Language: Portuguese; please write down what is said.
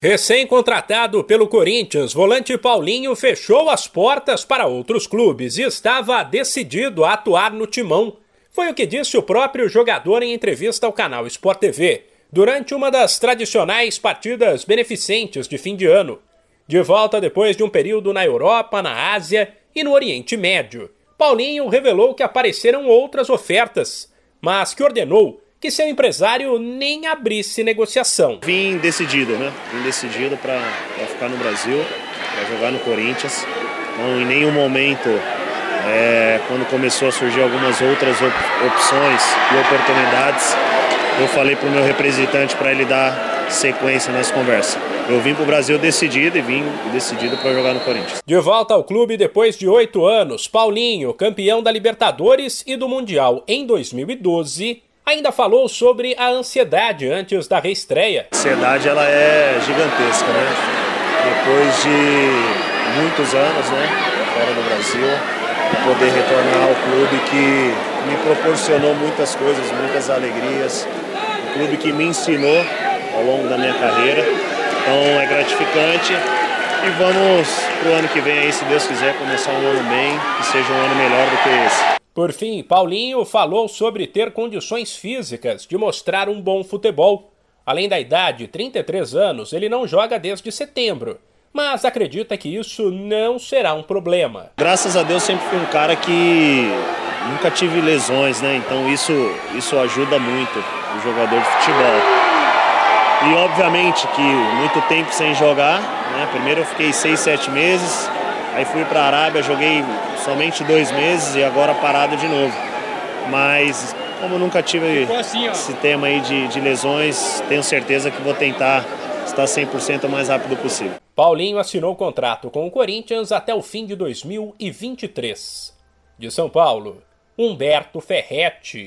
Recém-contratado pelo Corinthians, volante Paulinho fechou as portas para outros clubes e estava decidido a atuar no timão. Foi o que disse o próprio jogador em entrevista ao canal Sport TV, durante uma das tradicionais partidas beneficentes de fim de ano. De volta depois de um período na Europa, na Ásia e no Oriente Médio, Paulinho revelou que apareceram outras ofertas, mas que ordenou que seu empresário nem abrisse negociação. Vim decidido, né? Vim decidido para ficar no Brasil, para jogar no Corinthians. Então, em nenhum momento, é, quando começou a surgir algumas outras op opções e oportunidades, eu falei para o meu representante para ele dar sequência nas conversas. Eu vim para o Brasil decidido e vim decidido para jogar no Corinthians. De volta ao clube depois de oito anos, Paulinho, campeão da Libertadores e do Mundial em 2012, ainda falou sobre a ansiedade antes da reestreia. A ansiedade ela é gigantesca, né? Depois de muitos anos, né, fora do Brasil, poder retornar ao clube que me proporcionou muitas coisas, muitas alegrias, um clube que me ensinou ao longo da minha carreira. Então é gratificante e vamos para o ano que vem aí, se Deus quiser, começar um ano bem, que seja um ano melhor do que esse. Por fim, Paulinho falou sobre ter condições físicas de mostrar um bom futebol. Além da idade, 33 anos, ele não joga desde setembro, mas acredita que isso não será um problema. Graças a Deus sempre fui um cara que nunca tive lesões, né? Então isso, isso ajuda muito o jogador de futebol. E obviamente que muito tempo sem jogar, né? Primeiro eu fiquei 6, 7 meses, aí fui para a Arábia, joguei somente dois meses e agora parado de novo. Mas como nunca tive assim, esse tema aí de, de lesões, tenho certeza que vou tentar estar 100% o mais rápido possível. Paulinho assinou o contrato com o Corinthians até o fim de 2023. De São Paulo, Humberto Ferretti.